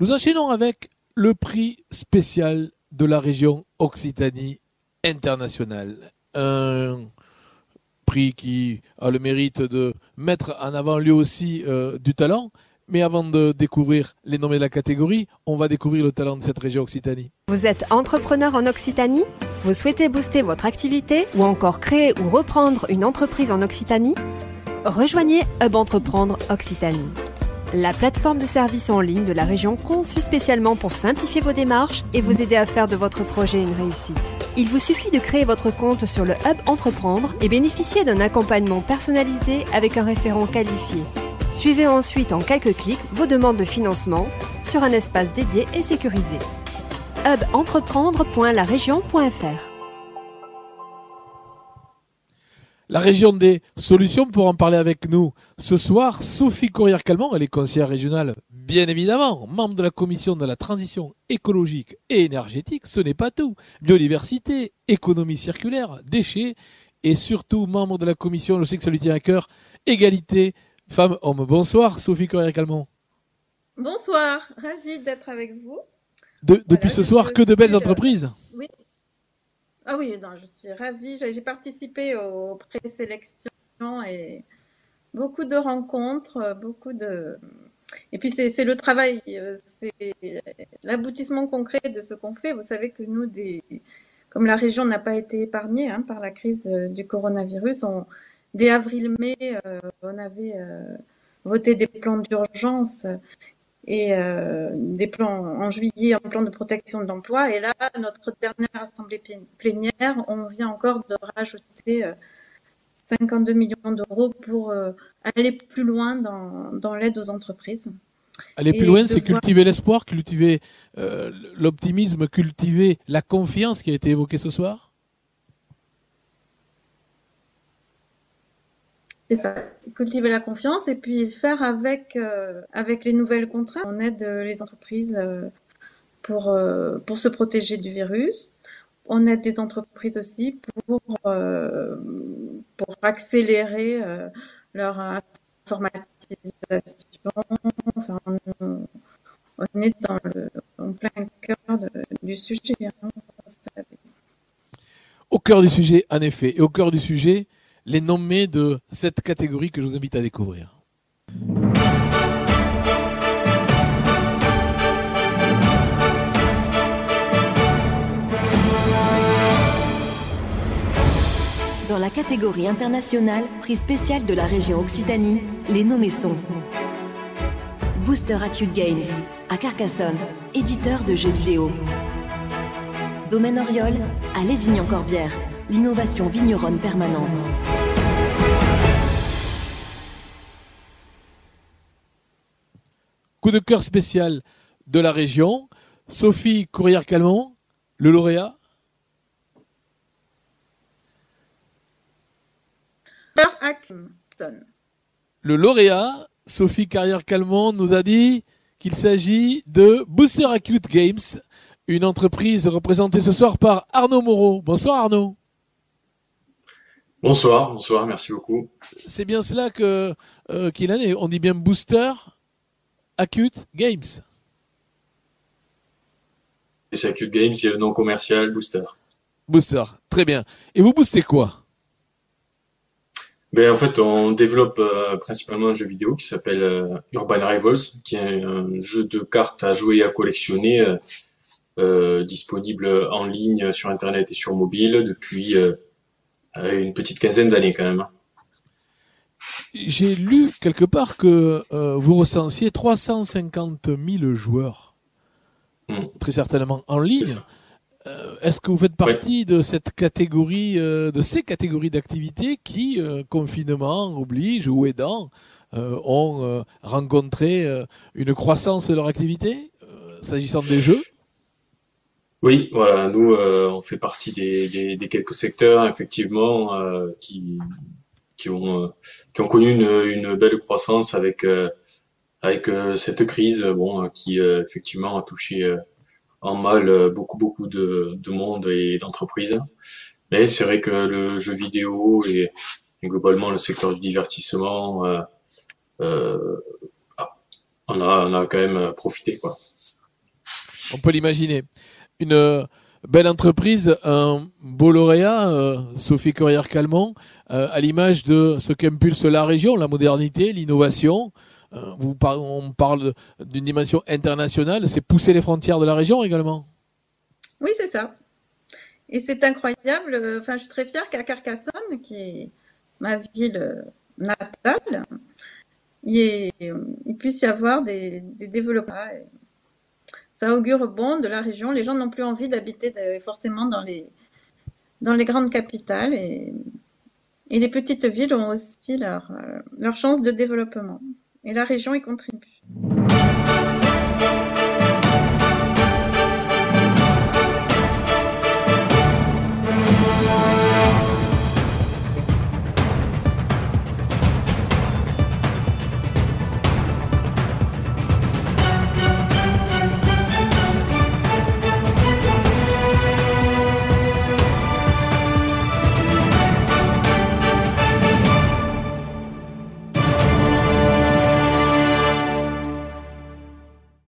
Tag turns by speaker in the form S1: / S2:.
S1: Nous enchaînons avec le prix spécial de la région Occitanie internationale. Un prix qui a le mérite de mettre en avant lui aussi euh, du talent. Mais avant de découvrir les nommés de la catégorie, on va découvrir le talent de cette région Occitanie.
S2: Vous êtes entrepreneur en Occitanie? Vous souhaitez booster votre activité ou encore créer ou reprendre une entreprise en Occitanie? Rejoignez Hub Entreprendre Occitanie la plateforme de services en ligne de la région conçue spécialement pour simplifier vos démarches et vous aider à faire de votre projet une réussite. Il vous suffit de créer votre compte sur le Hub Entreprendre et bénéficier d'un accompagnement personnalisé avec un référent qualifié. Suivez ensuite en quelques clics vos demandes de financement sur un espace dédié et sécurisé. hubentreprendre.larégion.fr
S1: La région des solutions pour en parler avec nous ce soir, Sophie Courrière-Calmont, elle est conseillère régionale, bien évidemment, membre de la commission de la transition écologique et énergétique, ce n'est pas tout. Biodiversité, économie circulaire, déchets et surtout membre de la commission, je sais que ça lui tient à cœur, égalité femmes-hommes. Bonsoir Sophie Courrière-Calmont.
S3: Bonsoir, ravie d'être avec vous.
S1: depuis ce soir, que de belles entreprises.
S3: Oui, ah oui, non, je suis ravie. J'ai participé aux présélections et beaucoup de rencontres, beaucoup de. Et puis c'est le travail, euh, c'est l'aboutissement concret de ce qu'on fait. Vous savez que nous, des, comme la région n'a pas été épargnée hein, par la crise euh, du coronavirus, on, dès avril-mai, euh, on avait voté des plans d'urgence et euh, des plans en juillet, un plan de protection de l'emploi. Et là, notre dernière assemblée plénière, on vient encore de rajouter 52 euh, millions d'euros pour euh, aller plus loin dans, dans l'aide aux entreprises.
S1: Aller plus loin, c'est cultiver l'espoir, cultiver l'optimisme, cultiver la confiance qui a été évoquée ce soir?
S3: C'est ça. Cultiver la confiance et puis faire avec, euh, avec les nouvelles contraintes. On aide euh, les entreprises euh, pour, pour se protéger du virus. On aide les entreprises aussi pour, pour accélérer leur informatisation. Enfin, on, est dans le, en plein cœur du sujet. Hein,
S1: au cœur du sujet, en effet. Et au cœur du sujet, les nommés de cette catégorie que je vous invite à découvrir.
S2: Dans la catégorie internationale, prix spécial de la région Occitanie, les nommés sont Booster Acute Games, à Carcassonne, éditeur de jeux vidéo. Domaine Oriol, à Lézignan-Corbière, l'innovation vigneronne permanente.
S1: Coup de cœur spécial de la région. Sophie Courrière-Calmont, le lauréat. Le lauréat, Sophie Carrière-Calmont, nous a dit qu'il s'agit de Booster Acute Games, une entreprise représentée ce soir par Arnaud Moreau. Bonsoir Arnaud.
S4: Bonsoir, bonsoir, merci beaucoup.
S1: C'est bien cela que euh, qu'il en est. On dit bien Booster Acute Games.
S4: C'est Acute Games, c'est le nom commercial Booster.
S1: Booster, très bien. Et vous boostez quoi?
S4: Ben, En fait, on développe euh, principalement un jeu vidéo qui s'appelle euh, Urban Rivals, qui est un jeu de cartes à jouer et à collectionner, disponible en ligne sur Internet et sur mobile depuis une petite quinzaine d'années quand même.
S1: J'ai lu quelque part que euh, vous recensiez 350 000 joueurs, hmm. très certainement en ligne. Euh, est-ce que vous faites partie de cette catégorie, euh, de ces catégories d'activités qui, confinement oblige ou aidant, ont rencontré une croissance de leur activité, s'agissant des jeux?
S4: Oui, voilà, nous, euh, on fait partie des, quelques secteurs, effectivement, euh, qui, qui, ont, euh, qui ont connu une, belle croissance avec, cette crise, bon, qui, effectivement, a touché en mal beaucoup, beaucoup de, monde et d'entreprises. Mais c'est vrai que le jeu vidéo et, globalement le secteur du divertissement, on, a, on a quand même profité, quoi.
S1: on peut l'imaginer. Une belle entreprise, un beau lauréat, euh, Sophie Courrière-Calmont, euh, à l'image de ce qu'impulse la région, la modernité, l'innovation. Euh, on parle d'une dimension internationale, c'est pousser les frontières de la région également.
S3: Oui, c'est ça. Et c'est incroyable. Enfin, je suis très fière qu'à Carcassonne, qui est ma ville natale, il, puisse y avoir des, des développements ça augure bon de la région. Les gens n'ont plus envie d'habiter forcément dans les, dans les grandes capitales et, les petites villes ont aussi leur, euh, leur chance de développement. Et la région y contribue.